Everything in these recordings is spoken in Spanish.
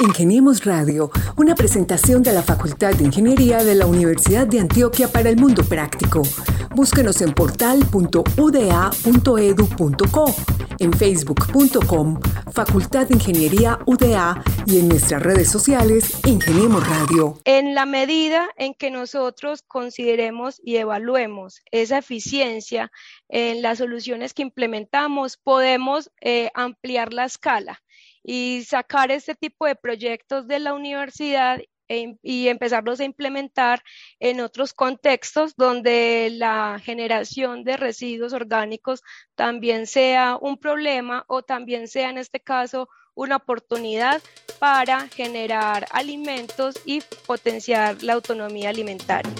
Ingeniemos Radio, una presentación de la Facultad de Ingeniería de la Universidad de Antioquia para el Mundo Práctico. Búsquenos en portal.uda.edu.co, en facebook.com, Facultad de Ingeniería UDA y en nuestras redes sociales, Ingeniemos Radio. En la medida en que nosotros consideremos y evaluemos esa eficiencia en las soluciones que implementamos, podemos eh, ampliar la escala y sacar este tipo de proyectos de la universidad e y empezarlos a implementar en otros contextos donde la generación de residuos orgánicos también sea un problema o también sea en este caso una oportunidad para generar alimentos y potenciar la autonomía alimentaria.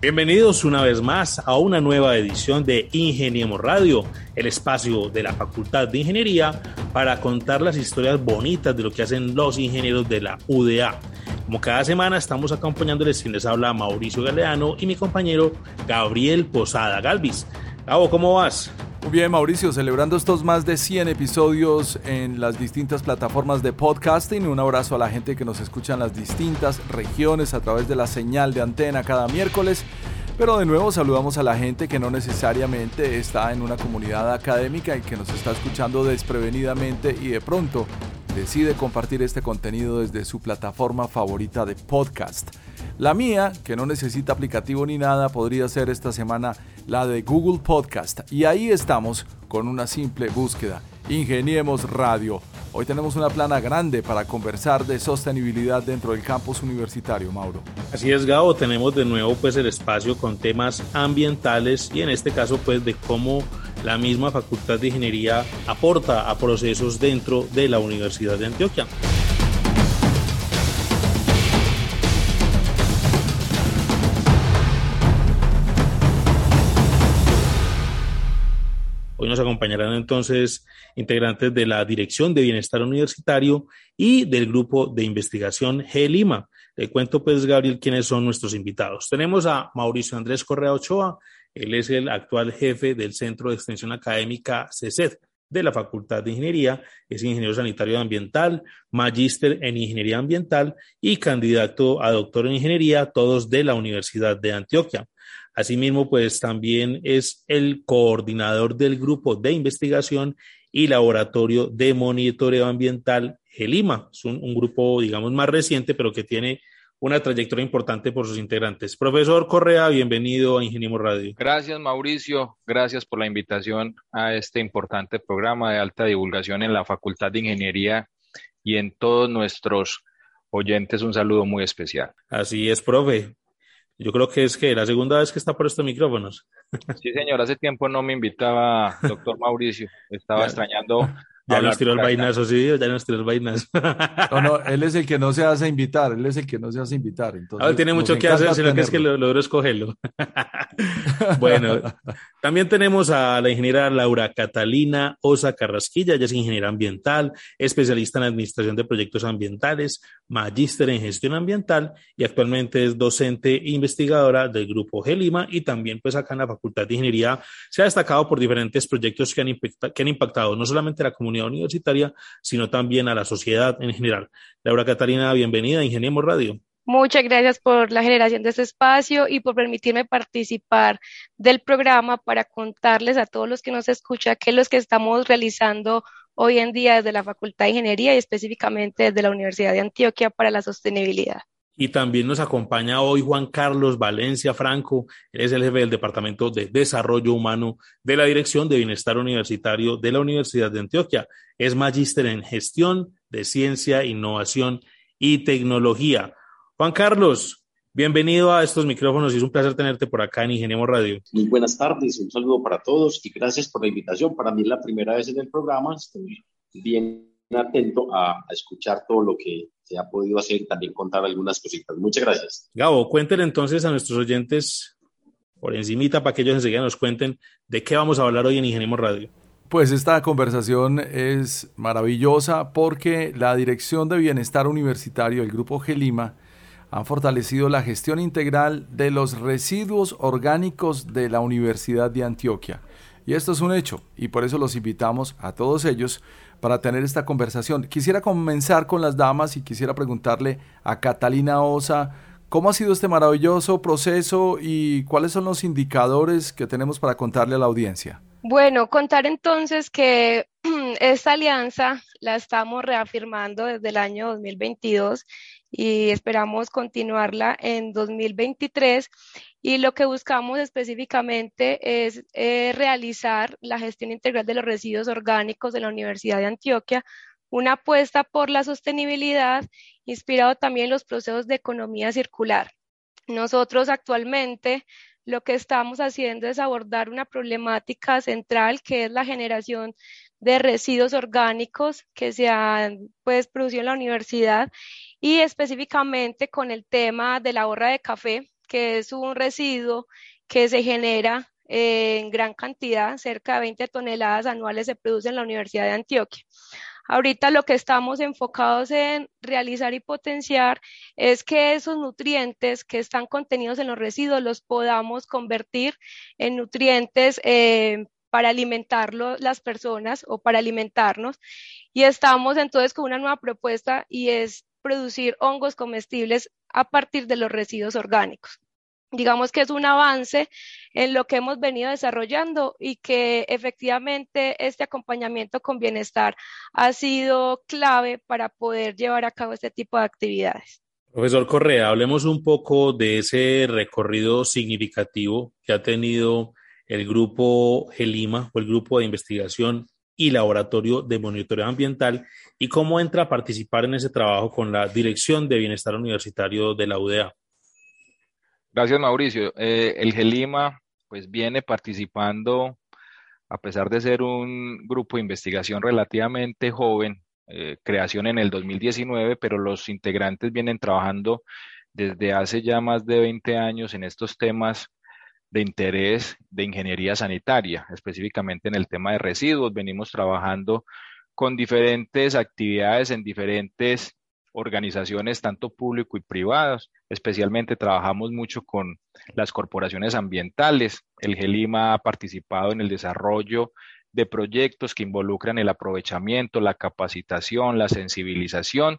Bienvenidos una vez más a una nueva edición de Ingeniemos Radio, el espacio de la Facultad de Ingeniería para contar las historias bonitas de lo que hacen los ingenieros de la UDA. Como cada semana estamos acompañándoles quien les habla Mauricio Galeano y mi compañero Gabriel Posada Galvis. Gabo, ¿cómo vas? Bien, Mauricio, celebrando estos más de 100 episodios en las distintas plataformas de podcasting. Un abrazo a la gente que nos escucha en las distintas regiones a través de la señal de antena cada miércoles. Pero de nuevo saludamos a la gente que no necesariamente está en una comunidad académica y que nos está escuchando desprevenidamente y de pronto decide compartir este contenido desde su plataforma favorita de podcast. La mía, que no necesita aplicativo ni nada, podría ser esta semana la de Google Podcast. Y ahí estamos con una simple búsqueda. Ingeniemos Radio. Hoy tenemos una plana grande para conversar de sostenibilidad dentro del campus universitario, Mauro. Así es, Gabo, tenemos de nuevo pues el espacio con temas ambientales y en este caso pues de cómo la misma Facultad de Ingeniería aporta a procesos dentro de la Universidad de Antioquia. Nos acompañarán entonces integrantes de la Dirección de Bienestar Universitario y del Grupo de Investigación G Lima. Le cuento pues, Gabriel, quiénes son nuestros invitados. Tenemos a Mauricio Andrés Correa Ochoa, él es el actual jefe del Centro de Extensión Académica CESED de la Facultad de Ingeniería, es ingeniero sanitario ambiental, magíster en ingeniería ambiental y candidato a doctor en ingeniería, todos de la Universidad de Antioquia. Asimismo, pues también es el coordinador del grupo de investigación y laboratorio de monitoreo ambiental GELIMA. Es un, grupo, digamos, más reciente, pero que tiene una trayectoria importante por sus integrantes. Profesor Correa, bienvenido a Ingeniemos Radio. Gracias, Mauricio. Gracias por la invitación a este importante programa de alta divulgación en la Facultad de Ingeniería y en todos nuestros oyentes un saludo muy especial. Así es, profe. Yo creo que es que la segunda vez que está por estos micrófonos. Sí, señor, hace tiempo no me invitaba doctor Mauricio, estaba extrañando ya nos tiró el vainazo, sí, ya nos tiró el vainazo. No, no, él es el que no se hace invitar, él es el que no se hace invitar. Entonces, Ahora tiene mucho que hacer, sino que es que lo logró escogerlo. bueno, también tenemos a la ingeniera Laura Catalina Osa Carrasquilla, ella es ingeniera ambiental, especialista en administración de proyectos ambientales, magíster en gestión ambiental y actualmente es docente e investigadora del grupo Gelima y también pues acá en la Facultad de Ingeniería se ha destacado por diferentes proyectos que han, impactado no solamente a la comunidad universitaria, sino también a la sociedad en general. Laura Catalina, bienvenida a Ingeniemos Radio. Muchas gracias por la generación de este espacio y por permitirme participar del programa para contarles a todos los que nos escuchan qué es lo que estamos realizando hoy en día desde la Facultad de Ingeniería y específicamente desde la Universidad de Antioquia para la sostenibilidad. Y también nos acompaña hoy Juan Carlos Valencia Franco, es el jefe del Departamento de Desarrollo Humano de la Dirección de Bienestar Universitario de la Universidad de Antioquia. Es magíster en Gestión de Ciencia, Innovación y Tecnología. Juan Carlos, bienvenido a estos micrófonos y es un placer tenerte por acá en Ingeniemos Radio. Muy buenas tardes, un saludo para todos y gracias por la invitación. Para mí es la primera vez en el programa, estoy bien atento a, escuchar todo lo que se ha podido hacer y también contar algunas cositas. Muchas gracias. Gabo, cuéntenle entonces a nuestros oyentes por encimita para que ellos enseguida nos cuenten de qué vamos a hablar hoy en Ingeniemos Radio. Pues esta conversación es maravillosa porque la Dirección de Bienestar Universitario, el Grupo Gelima, han fortalecido la gestión integral de los residuos orgánicos de la Universidad de Antioquia. Y esto es un hecho y por eso los invitamos a todos ellos para tener esta conversación. Quisiera comenzar con las damas y quisiera preguntarle a Catalina Osa, ¿cómo ha sido este maravilloso proceso y cuáles son los indicadores que tenemos para contarle a la audiencia? Bueno, contar entonces que esta alianza la estamos reafirmando desde el año 2022 y esperamos continuarla en 2023. Y lo que buscamos específicamente es eh, realizar la gestión integral de los residuos orgánicos de la Universidad de Antioquia, una apuesta por la sostenibilidad, inspirado también en los procesos de economía circular. Nosotros actualmente lo que estamos haciendo es abordar una problemática central que es la generación de residuos orgánicos que se han pues, producido en la universidad y específicamente con el tema de la borra de café, que es un residuo que se genera en gran cantidad, cerca de 20 toneladas anuales se producen en la Universidad de Antioquia. Ahorita lo que estamos enfocados en realizar y potenciar es que esos nutrientes que están contenidos en los residuos los podamos convertir en nutrientes eh, para alimentarlo las personas o para alimentarnos. Y estamos entonces con una nueva propuesta y es producir hongos comestibles a partir de los residuos orgánicos. Digamos que es un avance en lo que hemos venido desarrollando y que efectivamente este acompañamiento con bienestar ha sido clave para poder llevar a cabo este tipo de actividades. Profesor Correa, hablemos un poco de ese recorrido significativo que ha tenido el grupo GELIMA o el grupo de investigación y laboratorio de monitoreo ambiental y cómo entra a participar en ese trabajo con la Dirección de Bienestar Universitario de la UDA. Gracias, Mauricio. Eh, el GELIMA pues viene participando, a pesar de ser un grupo de investigación relativamente joven, eh, creación en el 2019, pero los integrantes vienen trabajando desde hace ya más de 20 años en estos temas de interés de ingeniería sanitaria, específicamente en el tema de residuos. Venimos trabajando con diferentes actividades en diferentes organizaciones, tanto público y privadas. Especialmente trabajamos mucho con las corporaciones ambientales. El GELIMA ha participado en el desarrollo de proyectos que involucran el aprovechamiento, la capacitación, la sensibilización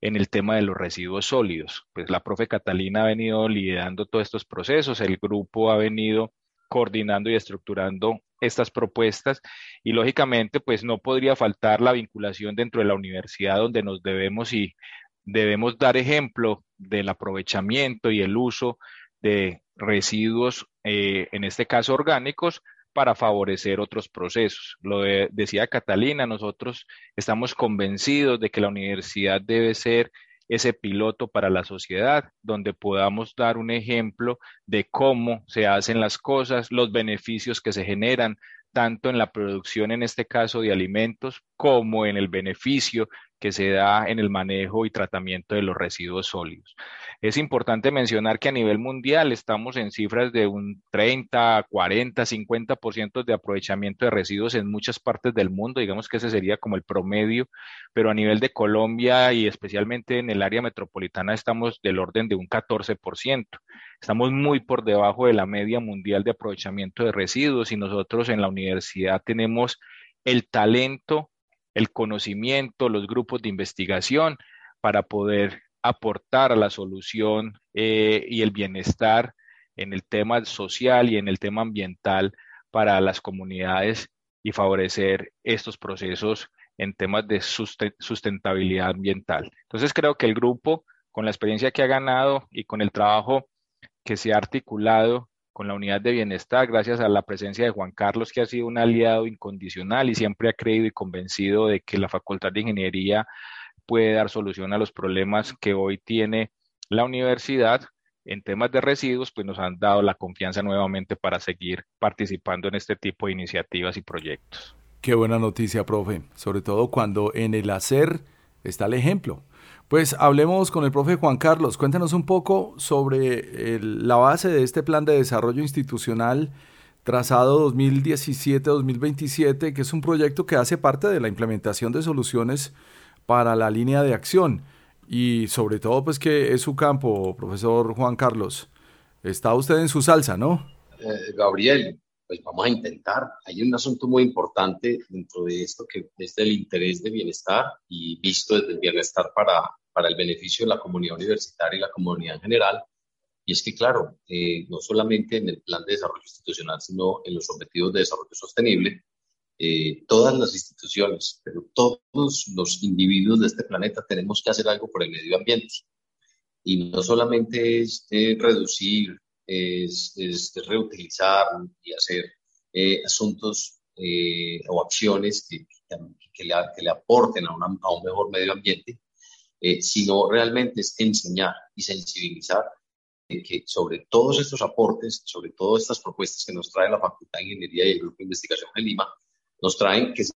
en el tema de los residuos sólidos. Pues la profe Catalina ha venido liderando todos estos procesos, el grupo ha venido coordinando y estructurando estas propuestas y lógicamente pues no podría faltar la vinculación dentro de la universidad donde nos debemos y debemos dar ejemplo del aprovechamiento y el uso de residuos, eh, en este caso orgánicos, para favorecer otros procesos. Lo decía Catalina, nosotros estamos convencidos de que la universidad debe ser ese piloto para la sociedad, donde podamos dar un ejemplo de cómo se hacen las cosas, los beneficios que se generan, tanto en la producción, en este caso, de alimentos, como en el beneficio que se da en el manejo y tratamiento de los residuos sólidos. Es importante mencionar que a nivel mundial estamos en cifras de un 30, 40, 50% de aprovechamiento de residuos en muchas partes del mundo, digamos que ese sería como el promedio, pero a nivel de Colombia y especialmente en el área metropolitana estamos del orden de un 14%. Estamos muy por debajo de la media mundial de aprovechamiento de residuos y nosotros en la universidad tenemos el talento el conocimiento, los grupos de investigación para poder aportar a la solución eh, y el bienestar en el tema social y en el tema ambiental para las comunidades y favorecer estos procesos en temas de sustentabilidad ambiental. Entonces creo que el grupo, con la experiencia que ha ganado y con el trabajo que se ha articulado con la unidad de bienestar, gracias a la presencia de Juan Carlos, que ha sido un aliado incondicional y siempre ha creído y convencido de que la Facultad de Ingeniería puede dar solución a los problemas que hoy tiene la universidad en temas de residuos, pues nos han dado la confianza nuevamente para seguir participando en este tipo de iniciativas y proyectos. Qué buena noticia, profe, sobre todo cuando en el hacer está el ejemplo. Pues hablemos con el profe Juan Carlos. Cuéntanos un poco sobre la base de este plan de desarrollo institucional trazado 2017-2027, que es un proyecto que hace parte de la implementación de soluciones para la línea de acción. Y sobre todo, pues que es su campo, profesor Juan Carlos. Está usted en su salsa, ¿no? Eh, Gabriel, pues vamos a intentar. Hay un asunto muy importante dentro de esto que es del interés de bienestar y visto desde el bienestar para, para el beneficio de la comunidad universitaria y la comunidad en general. Y es que, claro, eh, no solamente en el plan de desarrollo institucional, sino en los objetivos de desarrollo sostenible, eh, todas las instituciones, pero todos los individuos de este planeta tenemos que hacer algo por el medio ambiente. Y no solamente es eh, reducir, es, es, reutilizar y hacer eh, asuntos o acciones que, que, le, que, le, aporten a, a, un mejor medio ambiente, sino realmente es enseñar y sensibilizar que sobre todos estos aportes, sobre todas estas propuestas que nos trae la Facultad de Ingeniería y el Grupo de Investigación de Lima, nos traen que se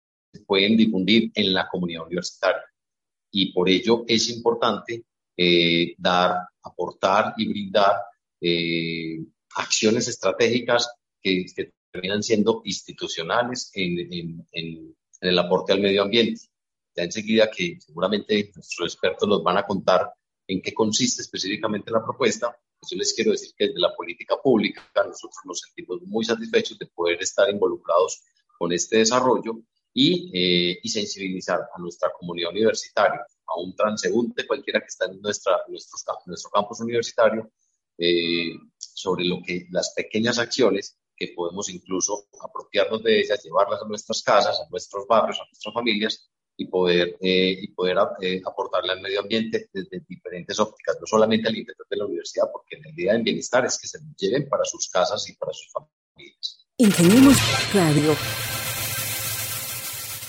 pueden difundir en la comunidad universitaria. Y por ello es importante eh, dar, aportar y brindar eh, acciones estratégicas que, terminan siendo institucionales en, el aporte al medio ambiente. Ya enseguida que seguramente nuestros expertos nos van a contar en qué consiste específicamente la propuesta, pues yo les quiero decir que desde la política pública nosotros nos sentimos muy satisfechos de poder estar involucrados con este desarrollo y, eh, y, sensibilizar a nuestra comunidad universitaria, a un transeúnte cualquiera que está en nuestra, nuestro, nuestro campus universitario, eh, sobre lo que las pequeñas acciones que podemos incluso apropiarnos de ellas, llevarlas a nuestras casas, a nuestros barrios, a nuestras familias y poder, eh, y poder aportarle al medio ambiente desde diferentes ópticas, no solamente al interior de la universidad, porque la idea del bienestar es que se lleven para sus casas y para sus familias. Ingeniemos Radio.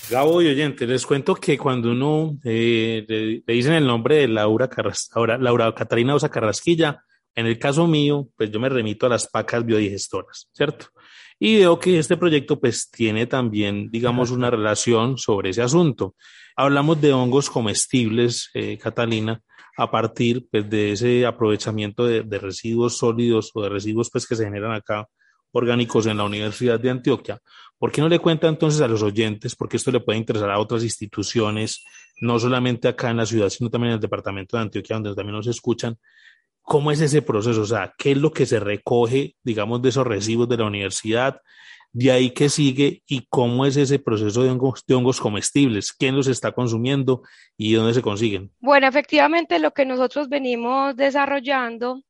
Gabo y oyente, les cuento que cuando uno eh, le, dicen el nombre de Laura, Carras, Laura, Laura Catarina Osa Carrasquilla, en el caso mío, pues yo me remito a las pacas biodigestoras, ¿cierto? Y veo que este proyecto pues tiene también, digamos, una relación sobre ese asunto. Hablamos de hongos comestibles, eh, Catalina, a partir pues, de ese aprovechamiento de, de, residuos sólidos o de residuos pues, que se generan acá orgánicos en la Universidad de Antioquia. ¿Por qué no le cuenta entonces a los oyentes? Porque esto le puede interesar a otras instituciones, no solamente acá en la ciudad, sino también en el departamento de Antioquia, donde también nos escuchan. ¿Cómo es ese proceso? O sea, ¿qué es lo que se recoge, digamos, de esos residuos de la universidad? De ahí que sigue y cómo es ese proceso de hongos, de hongos comestibles, quién los está consumiendo y dónde se consiguen. Bueno, efectivamente lo que nosotros venimos desarrollando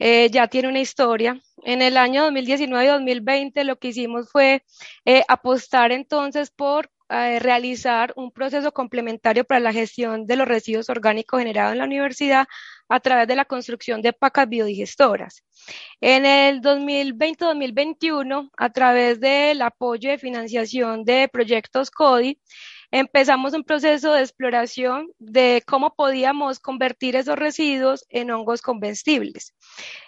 eh, ya tiene una historia. En el año 2019 y 2020 lo que hicimos fue eh, apostar entonces por eh, realizar un proceso complementario para la gestión de los residuos orgánicos generados en la universidad a través de la construcción de pacas biodigestoras. En el 2020-2021, a través del apoyo de financiación de proyectos CODI, empezamos un proceso de exploración de cómo podíamos convertir esos residuos en hongos comestibles,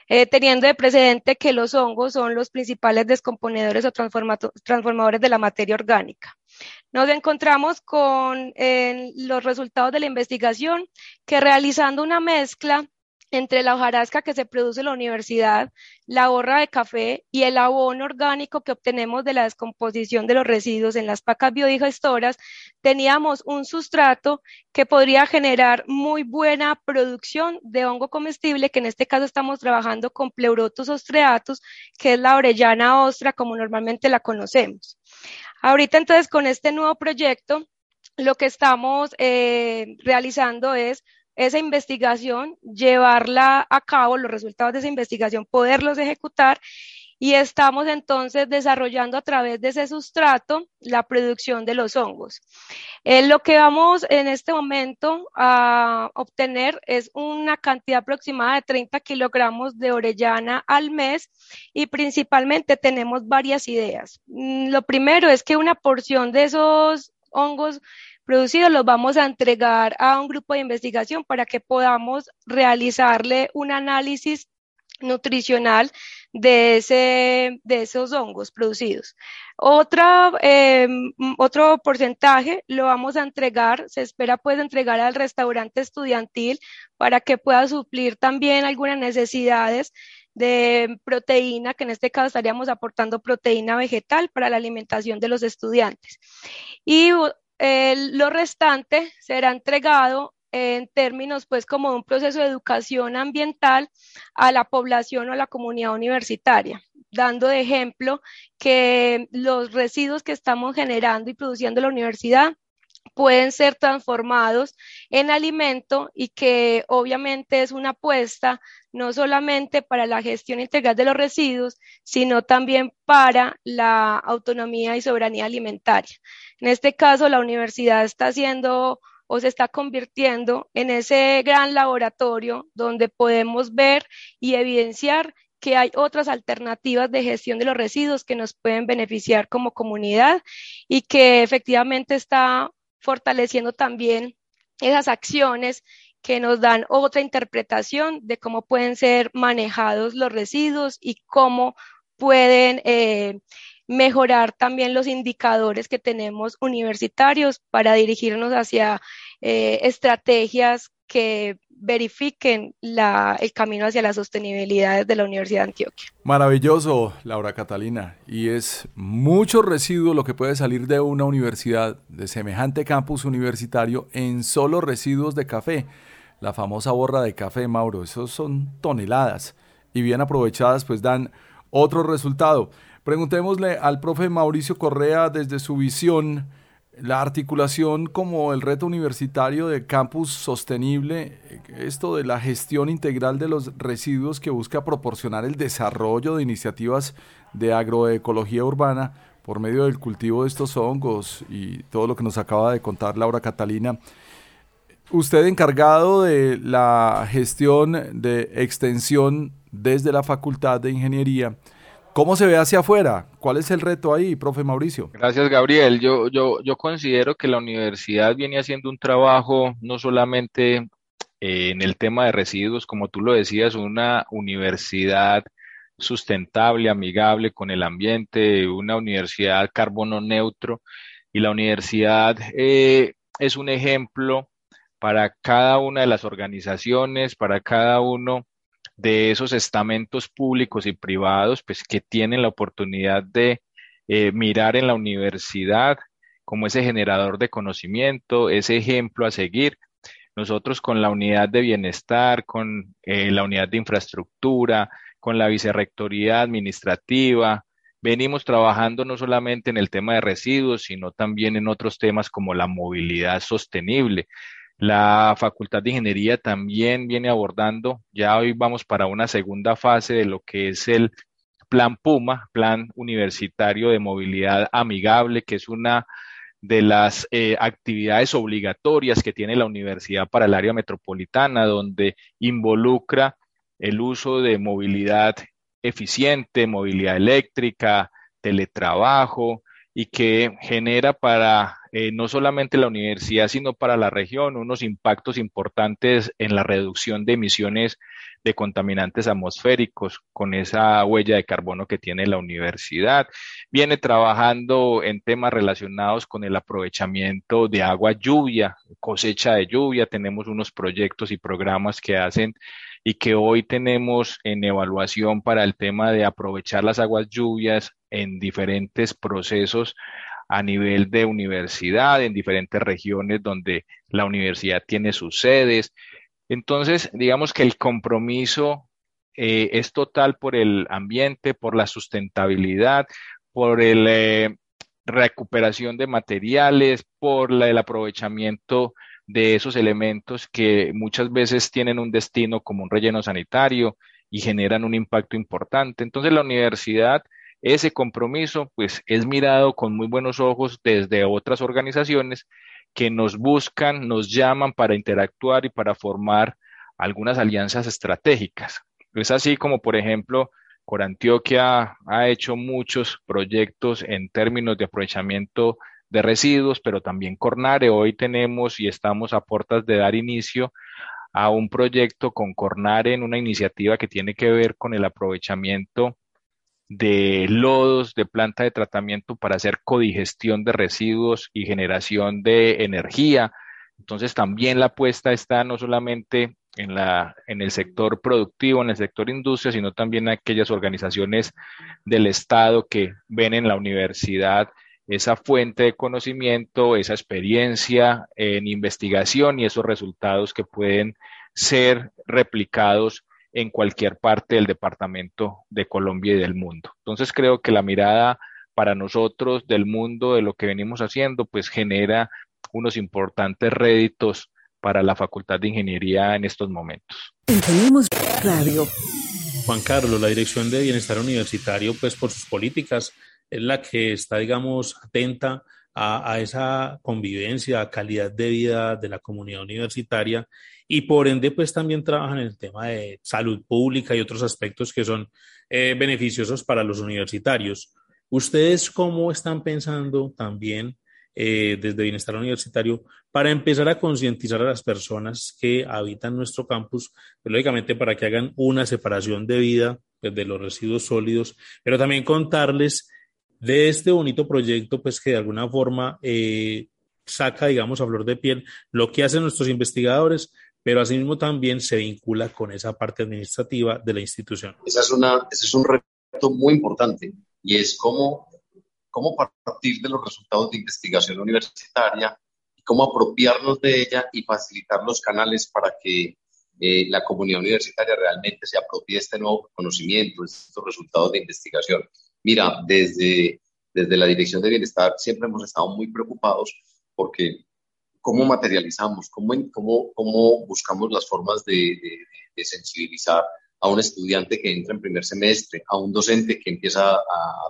eh, teniendo de precedente que los hongos son los principales descomponedores o transformadores de la materia orgánica. Nos encontramos con los resultados de la investigación que realizando una mezcla entre la hojarasca que se produce en la universidad, la borra de café y el abono orgánico que obtenemos de la descomposición de los residuos en las pacas biodigestoras, teníamos un sustrato que podría generar muy buena producción de hongo comestible, que en este caso estamos trabajando con Pleurotus ostreatus, que es la orellana ostra como normalmente la conocemos. Ahorita entonces con este nuevo proyecto, lo que estamos eh, realizando es esa investigación, llevarla a cabo, los resultados de esa investigación, poderlos ejecutar y estamos entonces desarrollando a través de ese sustrato la producción de los hongos. Eh, lo que vamos en este momento a obtener es una cantidad aproximada de 30 kilogramos de orellana al mes y principalmente tenemos varias ideas. Mm, lo primero es que una porción de esos hongos producidos los vamos a entregar a un grupo de investigación para que podamos realizarle un análisis nutricional de, ese, de esos hongos producidos. Otra, em, otro porcentaje lo vamos a entregar, se espera pues entregar al restaurante estudiantil para que pueda suplir también algunas necesidades de proteína, que en este caso estaríamos aportando proteína vegetal para la alimentación de los estudiantes. Y lo restante será entregado en términos, pues, como un proceso de educación ambiental a la población o a la comunidad universitaria. dando de ejemplo que los residuos que estamos generando y produciendo en la universidad pueden ser transformados en alimento y que obviamente es una apuesta no solamente para la gestión integral de los residuos, sino también para la autonomía y soberanía alimentaria. En este caso, la universidad está haciendo o se está convirtiendo en ese gran laboratorio donde podemos ver y evidenciar que hay otras alternativas de gestión de los residuos que nos pueden beneficiar como comunidad y que efectivamente está fortaleciendo también esas acciones que nos dan otra interpretación de cómo pueden ser manejados los residuos y cómo pueden eh, mejorar también los indicadores que tenemos universitarios para dirigirnos hacia eh, estrategias que verifiquen el camino hacia la sostenibilidad de la Universidad de Antioquia. Maravilloso, Laura Catalina. Y es mucho residuo lo que puede salir de una universidad de semejante campus universitario en solo residuos de café. La famosa borra de café, Mauro. Esos son toneladas. Y bien aprovechadas, pues dan otro resultado. Preguntémosle al profe Mauricio Correa desde su visión la articulación como el reto universitario de campus sostenible, esto de la gestión integral de los residuos que busca proporcionar el desarrollo de iniciativas de agroecología urbana por medio del cultivo de estos hongos y todo lo que nos acaba de contar Laura Catalina. Usted encargado de la gestión de extensión desde la Facultad de Ingeniería, ¿Cómo se ve hacia afuera? ¿Cuál es el reto ahí, profe Mauricio? Gracias, Gabriel. Yo, yo, yo considero que la universidad viene haciendo un trabajo no solamente eh, en el tema de residuos, como tú lo decías, una universidad sustentable, amigable con el ambiente, una universidad carbono neutro, y la universidad eh, es un ejemplo para cada una de las organizaciones, para cada uno de esos estamentos públicos y privados, pues que tienen la oportunidad de eh, mirar en la universidad como ese generador de conocimiento, ese ejemplo a seguir. Nosotros con la unidad de bienestar, con eh, la unidad de infraestructura, con la vicerrectoría administrativa, venimos trabajando no solamente en el tema de residuos, sino también en otros temas como la movilidad sostenible. La Facultad de Ingeniería también viene abordando, ya hoy vamos para una segunda fase de lo que es el Plan Puma, Plan Universitario de Movilidad Amigable, que es una de las eh, actividades obligatorias que tiene la universidad para el área metropolitana, donde involucra el uso de movilidad eficiente, movilidad eléctrica, teletrabajo y que genera para eh, no solamente la universidad, sino para la región, unos impactos importantes en la reducción de emisiones de contaminantes atmosféricos con esa huella de carbono que tiene la universidad. Viene trabajando en temas relacionados con el aprovechamiento de agua lluvia, cosecha de lluvia. Tenemos unos proyectos y programas que hacen y que hoy tenemos en evaluación para el tema de aprovechar las aguas lluvias en diferentes procesos a nivel de universidad, en diferentes regiones donde la universidad tiene sus sedes. Entonces, digamos que el compromiso eh, es total por el ambiente, por la sustentabilidad, por la eh, recuperación de materiales, por el aprovechamiento de esos elementos que muchas veces tienen un destino como un relleno sanitario y generan un impacto importante. Entonces, la universidad ese compromiso pues es mirado con muy buenos ojos desde otras organizaciones que nos buscan, nos llaman para interactuar y para formar algunas alianzas estratégicas. Es así como, por ejemplo, Corantioquia ha hecho muchos proyectos en términos de aprovechamiento de residuos, pero también Cornare. Hoy tenemos y estamos a puertas de dar inicio a un proyecto con Cornare en una iniciativa que tiene que ver con el aprovechamiento de lodos de planta de tratamiento para hacer codigestión de residuos y generación de energía. Entonces también la apuesta está no solamente en, la, en el sector productivo, en el sector industria, sino también en aquellas organizaciones del Estado que ven en la universidad esa fuente de conocimiento, esa experiencia en investigación y esos resultados que pueden ser replicados en cualquier parte del departamento de Colombia y del mundo. Entonces creo que la mirada para nosotros del mundo, de lo que venimos haciendo, pues genera unos importantes réditos para la Facultad de Ingeniería en estos momentos. Radio. Juan Carlos, la Dirección de Bienestar Universitario, pues por sus políticas, es la que está, digamos, atenta a, esa convivencia, calidad de vida de la comunidad universitaria y por ende, pues también trabajan en el tema de salud pública y otros aspectos que son eh, beneficiosos para los universitarios. ¿Ustedes cómo están pensando también eh, desde Bienestar Universitario para empezar a concientizar a las personas que habitan nuestro campus, pues, lógicamente para que hagan una separación de vida pues, de los residuos sólidos, pero también contarles de este bonito proyecto, pues que de alguna forma eh, saca, digamos, a flor de piel lo que hacen nuestros investigadores, pero asimismo también se vincula con esa parte administrativa de la institución. Esa es una, ese es un reto muy importante y es cómo cómo partir de los resultados de investigación universitaria y cómo apropiarnos de ella y facilitar los canales para que eh, la comunidad universitaria realmente se apropie de este nuevo conocimiento, estos resultados de investigación. Mira, desde, desde la Dirección de Bienestar siempre hemos estado muy preocupados porque cómo materializamos, cómo, cómo, cómo buscamos las formas de, de sensibilizar a un estudiante que entra en primer semestre, a un docente que empieza a,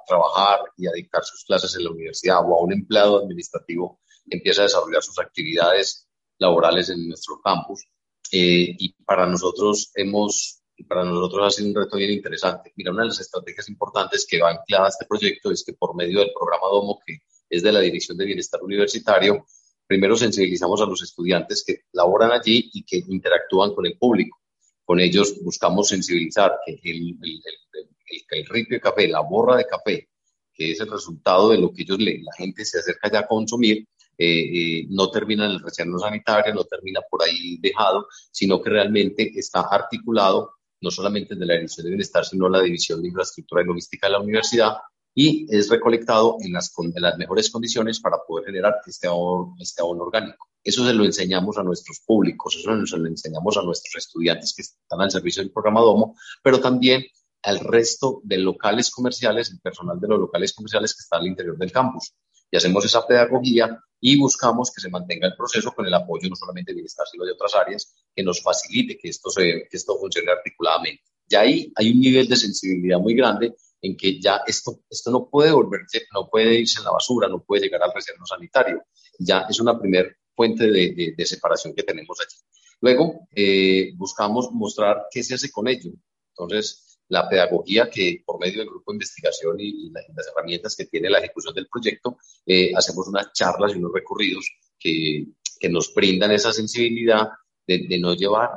trabajar y a dictar sus clases en la universidad o a un empleado administrativo que empieza a desarrollar sus actividades laborales en nuestro campus. Eh, y para nosotros hemos, para nosotros ha sido un reto bien interesante. Mira, una de las estrategias importantes que va anclada a este proyecto es que por medio del programa DOMO, que es de la Dirección de Bienestar Universitario, primero sensibilizamos a los estudiantes que laboran allí y que interactúan con el público. Con ellos buscamos sensibilizar que el, el, el, ripio de café, la borra de café, que es el resultado de lo que ellos leen, la gente se acerca ya a consumir, eh, eh, no termina en el relleno sanitario, no termina por ahí dejado, sino que realmente está articulado no solamente de la Dirección de Bienestar, sino la División de Infraestructura y Logística de la universidad, y es recolectado en las, mejores condiciones para poder generar este abono, este abono orgánico. Eso se lo enseñamos a nuestros públicos, eso se lo enseñamos a nuestros estudiantes que están al servicio del programa Domo, pero también al resto de locales comerciales, el personal de los locales comerciales que están al interior del campus. Y hacemos esa pedagogía y buscamos que se mantenga el proceso con el apoyo no solamente de bienestar, sino de otras áreas, que nos facilite que esto, se, que esto funcione articuladamente. Y ahí hay un nivel de sensibilidad muy grande en que ya esto, esto no puede volverse, no puede irse en la basura, no puede llegar al reservo sanitario. Ya es una primera fuente de, de, separación que tenemos allí. Luego, eh, buscamos mostrar qué se hace con ello. Entonces, la pedagogía que por medio del grupo de investigación y, las herramientas que tiene la ejecución del proyecto, eh, hacemos unas charlas y unos recorridos que, que nos brindan esa sensibilidad de, de no llevar,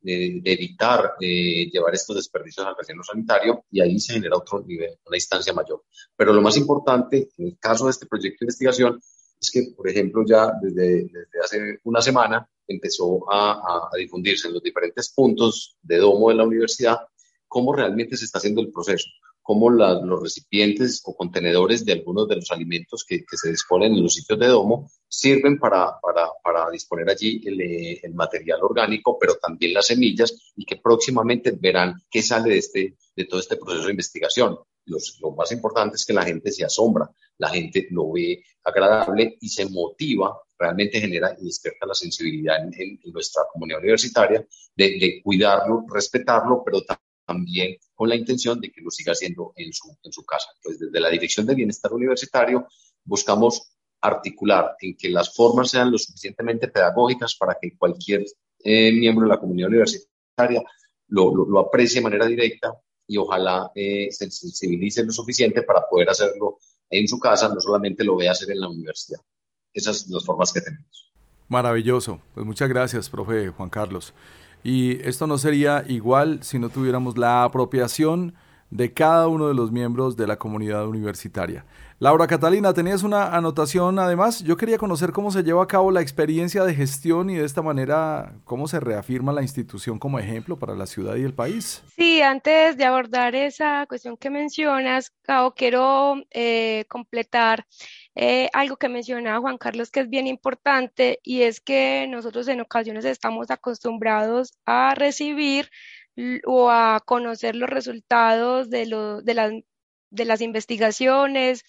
de, evitar eh, llevar estos desperdicios al relleno sanitario y ahí se genera otro nivel, una instancia mayor. Pero lo más importante en el caso de este proyecto de investigación es que, por ejemplo, ya desde, desde hace una semana empezó a, a, difundirse en los diferentes puntos de domo de la universidad cómo realmente se está haciendo el proceso, cómo los recipientes o contenedores de algunos de los alimentos que, que se disponen en los sitios de domo sirven para, para, para disponer allí el, el, material orgánico, pero también las semillas y que próximamente verán qué sale de, este, de todo este proceso de investigación. Lo más importante es que la gente se asombra, la gente lo ve agradable y se motiva, realmente genera y despierta la sensibilidad en, nuestra comunidad universitaria de, cuidarlo, respetarlo, pero también con la intención de que lo siga haciendo en su, en su casa. Pues desde la Dirección de Bienestar Universitario buscamos articular en que las formas sean lo suficientemente pedagógicas para que cualquier eh, miembro de la comunidad universitaria lo, lo, lo aprecie de manera directa y ojalá eh, se sensibilice lo suficiente para poder hacerlo en su casa, no solamente lo vea hacer en la universidad. Esas son las formas que tenemos. Maravilloso. Pues muchas gracias, profe Juan Carlos. Y esto no sería igual si no tuviéramos la apropiación de cada uno de los miembros de la comunidad universitaria. Laura Catalina, tenías una anotación además. Yo quería conocer cómo se lleva a cabo la experiencia de gestión y de esta manera cómo se reafirma la institución como ejemplo para la ciudad y el país. Sí, antes de abordar esa cuestión que mencionas, Cabo, quiero eh, completar eh, algo que menciona Juan Carlos que es bien importante y es que nosotros en ocasiones estamos acostumbrados a recibir o a conocer los resultados de, de, de las investigaciones,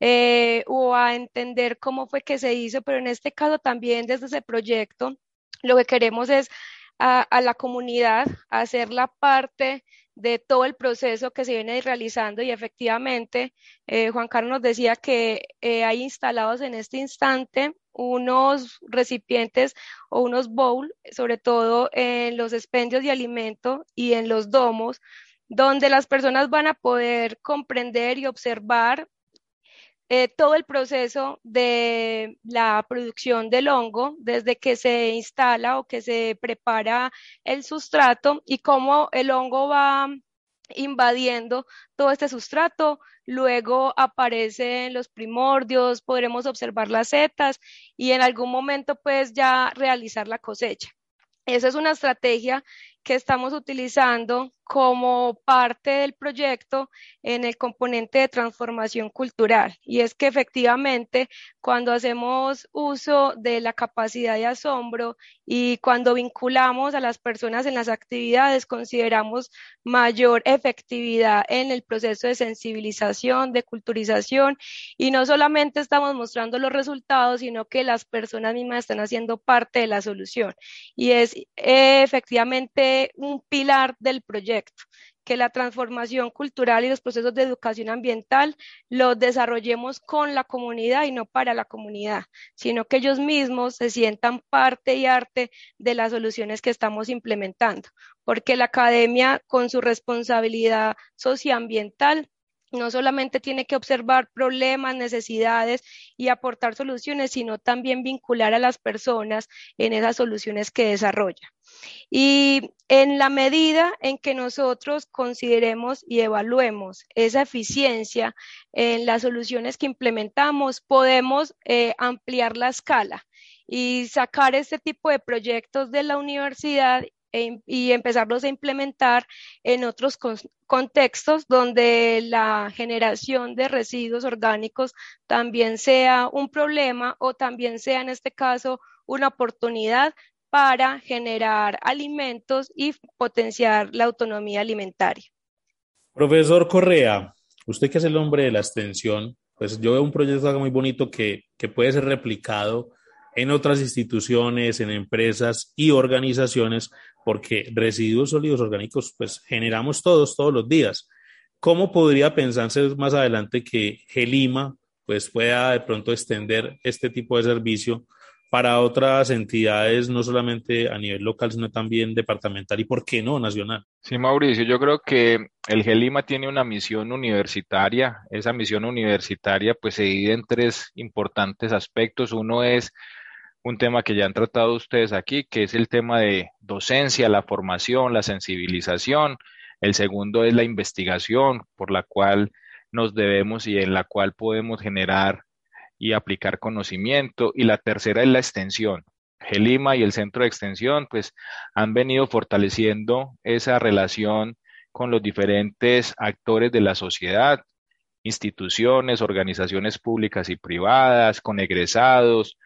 eh, o a entender cómo fue que se hizo, pero en este caso también desde ese proyecto lo que queremos es a, la comunidad hacer la parte de todo el proceso que se viene realizando y efectivamente eh, Juan Carlos nos decía que eh, hay instalados en este instante unos recipientes o unos bowls, sobre todo en los expendios de alimento y en los domos, donde las personas van a poder comprender y observar eh, todo el proceso de la producción del hongo, desde que se instala o que se prepara el sustrato y cómo el hongo va invadiendo todo este sustrato, luego aparecen los primordios, podremos observar las setas y en algún momento pues ya realizar la cosecha. Esa es una estrategia que estamos utilizando como parte del proyecto en el componente de transformación cultural. Y es que efectivamente cuando hacemos uso de la capacidad de asombro y cuando vinculamos a las personas en las actividades, consideramos mayor efectividad en el proceso de sensibilización, de culturización y no solamente estamos mostrando los resultados, sino que las personas mismas están haciendo parte de la solución. Y es eh, efectivamente un pilar del proyecto que la transformación cultural y los procesos de educación ambiental los desarrollemos con la comunidad y no para la comunidad, sino que ellos mismos se sientan parte y arte de las soluciones que estamos implementando, porque la academia con su responsabilidad socioambiental no solamente tiene que observar problemas, necesidades y aportar soluciones, sino también vincular a las personas en esas soluciones que desarrolla. Y en la medida en que nosotros consideremos y evaluemos esa eficiencia en las soluciones que implementamos, podemos eh, ampliar la escala y sacar este tipo de proyectos de la universidad e y empezarlos a implementar en otros contextos donde la generación de residuos orgánicos también sea un problema o también sea en este caso una oportunidad para generar alimentos y potenciar la autonomía alimentaria. Profesor Correa, usted que es el hombre de la extensión, pues yo veo un proyecto muy bonito que, que puede ser replicado en otras instituciones, en empresas y organizaciones, porque residuos sólidos orgánicos, pues generamos todos, todos los días. ¿Cómo podría pensarse más adelante que Gelima, pues pueda de pronto extender este tipo de servicio para otras entidades, no solamente a nivel local, sino también departamental y, ¿por qué no, nacional? Sí, Mauricio, yo creo que el GELIMA tiene una misión universitaria. Esa misión universitaria pues se divide en tres importantes aspectos. Uno es un tema que ya han tratado ustedes aquí, que es el tema de docencia, la formación, la sensibilización. El segundo es la investigación, por la cual nos debemos y en la cual podemos generar y aplicar conocimiento. Y la tercera es la extensión. Gelima y el centro de extensión, pues han venido fortaleciendo esa relación con los diferentes actores de la sociedad, instituciones, organizaciones públicas y privadas, con egresados,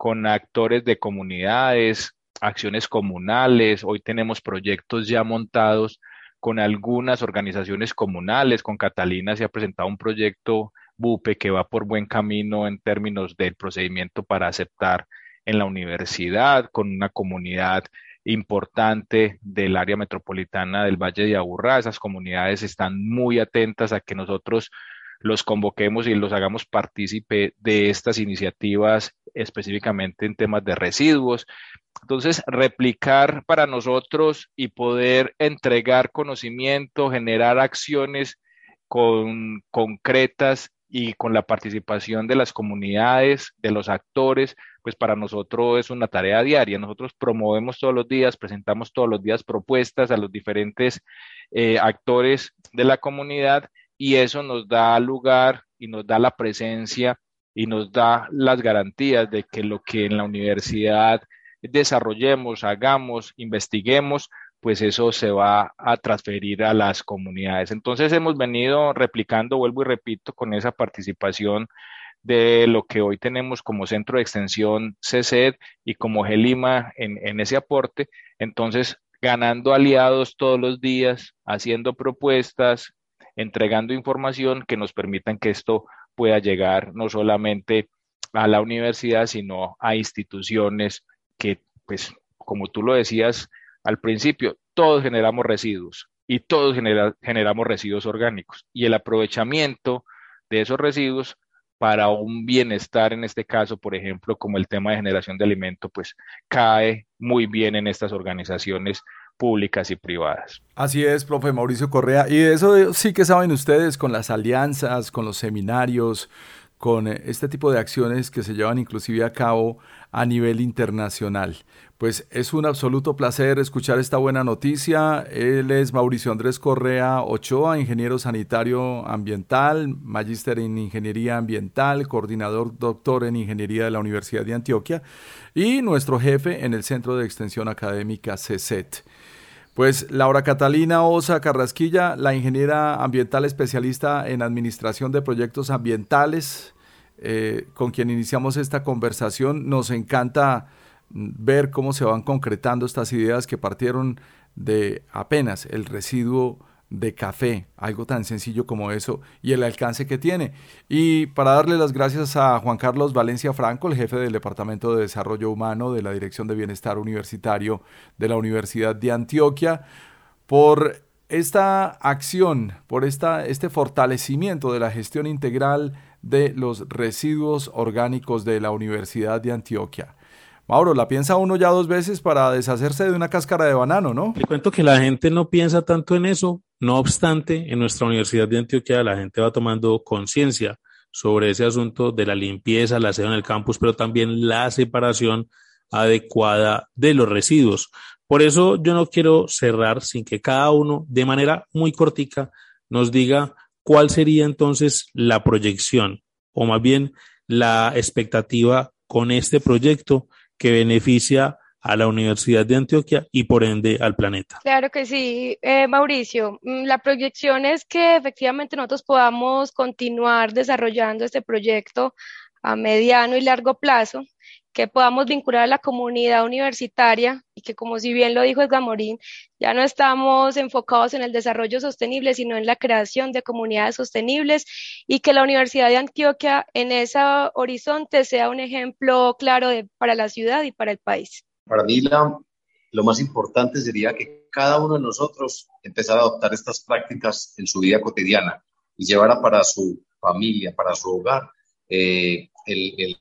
con actores de comunidades, acciones comunales. Hoy tenemos proyectos ya montados con algunas organizaciones comunales. Con Catalina se ha presentado un proyecto BUPE que va por buen camino en términos del procedimiento para aceptar en la universidad, con una comunidad importante del área metropolitana del Valle de Aburrá. Esas comunidades están muy atentas a que nosotros los convoquemos y los hagamos partícipe de estas iniciativas específicamente en temas de residuos. Entonces, replicar para nosotros y poder entregar conocimiento, generar acciones con, concretas y con la participación de las comunidades, de los actores, pues para nosotros es una tarea diaria. Nosotros promovemos todos los días, presentamos todos los días propuestas a los diferentes eh, actores de la comunidad y eso nos da lugar y nos da la presencia y nos da las garantías de que lo que en la universidad desarrollemos, hagamos, investiguemos, pues eso se va a transferir a las comunidades. Entonces hemos venido replicando, vuelvo y repito, con esa participación de lo que hoy tenemos como centro de extensión CCED y como GELIMA en, en ese aporte. Entonces, ganando aliados todos los días, haciendo propuestas, entregando información que nos permitan que esto pueda llegar no solamente a la universidad, sino a instituciones que, pues, como tú lo decías al principio, todos generamos residuos y todos generamos residuos orgánicos. Y el aprovechamiento de esos residuos para un bienestar, en este caso, por ejemplo, como el tema de generación de alimento, pues cae muy bien en estas organizaciones públicas y privadas. Así es, profe Mauricio Correa. Y de eso sí que saben ustedes con las alianzas, con los seminarios, con eh, este tipo de acciones que se llevan inclusive a cabo a nivel internacional. Pues es un absoluto placer escuchar esta buena noticia. Él es Mauricio Andrés Correa Ochoa, ingeniero sanitario ambiental, magíster en ingeniería ambiental, coordinador doctor en ingeniería de la Universidad de Antioquia y nuestro jefe en el Centro de Extensión Académica CECET. Pues Laura Catalina Osa Carrasquilla, la ingeniera ambiental especialista en administración de proyectos ambientales, eh, con quien iniciamos esta conversación. Nos encanta ver cómo se van concretando estas ideas que partieron de apenas el residuo de café, algo tan sencillo como eso y el alcance que tiene. Y para darle las gracias a Juan Carlos Valencia Franco, el jefe del Departamento de Desarrollo Humano de la Dirección de Bienestar Universitario de la Universidad de Antioquia, por esta acción, por esta, este fortalecimiento de la gestión integral de los residuos orgánicos de la Universidad de Antioquia. Mauro, la piensa uno ya dos veces para deshacerse de una cáscara de banano, ¿no? Le cuento que la gente no piensa tanto en eso, no obstante, en nuestra Universidad de Antioquia la gente va tomando conciencia sobre ese asunto de la limpieza, la aseo en el campus, pero también la separación adecuada de los residuos. Por eso yo no quiero cerrar sin que cada uno, de manera muy cortica, nos diga cuál sería entonces la proyección o más bien la expectativa con este proyecto que beneficia a la Universidad de Antioquia y por ende al planeta. Claro que sí, eh, Mauricio. Mm, la proyección es que efectivamente nosotros podamos continuar desarrollando este proyecto a mediano y largo plazo que podamos vincular a la comunidad universitaria y que, como si bien lo dijo Edgar Morín, ya no estamos enfocados en el desarrollo sostenible, sino en la creación de comunidades sostenibles y que la Universidad de Antioquia en ese horizonte sea un ejemplo claro para la ciudad y para el país. Para mí lo más importante sería que cada uno de nosotros empezara a adoptar estas prácticas en su vida cotidiana y llevara para su familia, para su hogar, eh, el,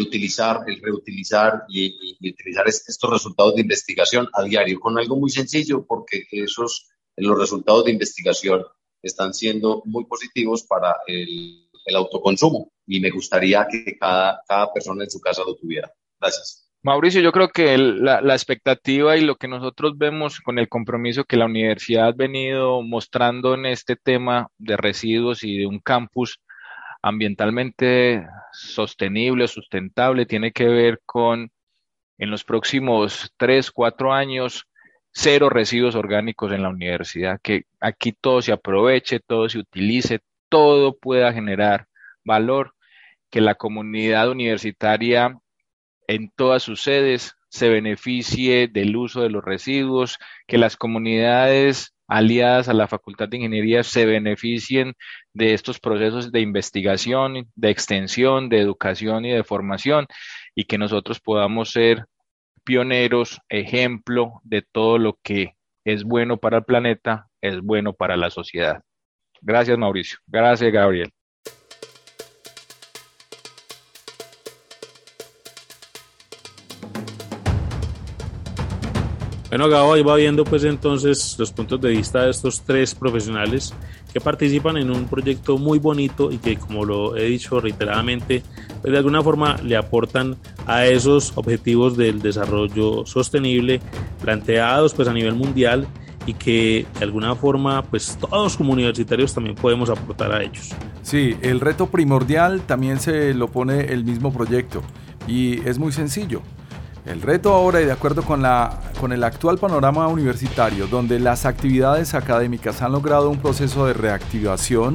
utilizar, el reutilizar y, utilizar estos resultados de investigación a diario con algo muy sencillo porque esos, los resultados de investigación están siendo muy positivos para el, autoconsumo y me gustaría que cada, cada persona en su casa lo tuviera. Gracias. Mauricio, yo creo que la, la, expectativa y lo que nosotros vemos con el compromiso que la universidad ha venido mostrando en este tema de residuos y de un campus ambientalmente sostenible, sustentable, tiene que ver con en los próximos tres, cuatro años, cero residuos orgánicos en la universidad, que aquí todo se aproveche, todo se utilice, todo pueda generar valor, que la comunidad universitaria en todas sus sedes se beneficie del uso de los residuos, que las comunidades aliadas a la Facultad de Ingeniería se beneficien de estos procesos de investigación, de extensión, de educación y de formación y que nosotros podamos ser pioneros, ejemplo de todo lo que es bueno para el planeta, es bueno para la sociedad. Gracias, Mauricio. Gracias, Gabriel. Bueno, Gabo ahí va viendo pues entonces los puntos de vista de estos tres profesionales que participan en un proyecto muy bonito y que como lo he dicho reiteradamente, pues de alguna forma le aportan a esos objetivos del desarrollo sostenible planteados pues a nivel mundial y que de alguna forma pues todos como universitarios también podemos aportar a ellos. Sí, el reto primordial también se lo pone el mismo proyecto y es muy sencillo el reto ahora, y de acuerdo con, la, con el actual panorama universitario, donde las actividades académicas han logrado un proceso de reactivación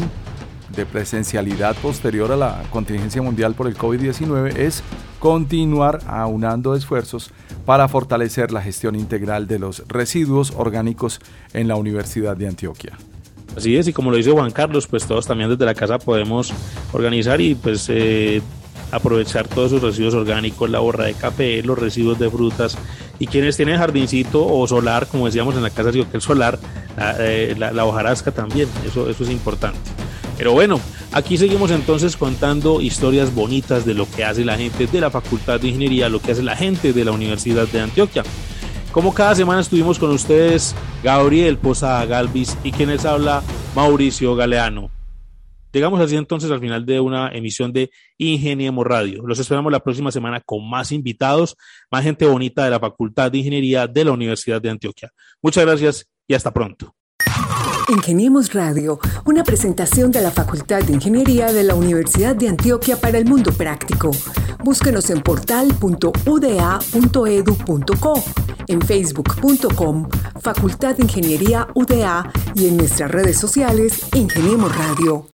de presencialidad posterior a la contingencia mundial por el COVID-19, es continuar aunando esfuerzos para fortalecer la gestión integral de los residuos orgánicos en la Universidad de Antioquia. Así es, y como lo dice Juan Carlos, pues todos también desde la casa podemos organizar y pues eh, aprovechar todos esos residuos orgánicos, la borra de café, los residuos de frutas y quienes tienen jardincito o solar, como decíamos en la casa de el solar, la, eh, la, hojarasca también, eso, eso es importante. Pero bueno, aquí seguimos entonces contando historias bonitas de lo que hace la gente de la Facultad de Ingeniería, lo que hace la gente de la Universidad de Antioquia. Como cada semana estuvimos con ustedes, Gabriel Posada Galvis y quienes habla Mauricio Galeano. Llegamos así entonces al final de una emisión de Ingeniemos Radio. Los esperamos la próxima semana con más invitados, más gente bonita de la Facultad de Ingeniería de la Universidad de Antioquia. Muchas gracias y hasta pronto. Ingeniemos Radio, una presentación de la Facultad de Ingeniería de la Universidad de Antioquia para el mundo práctico. Búsquenos en portal.uda.edu.co, en facebook.com, Facultad de Ingeniería UDA y en nuestras redes sociales Ingeniemos Radio.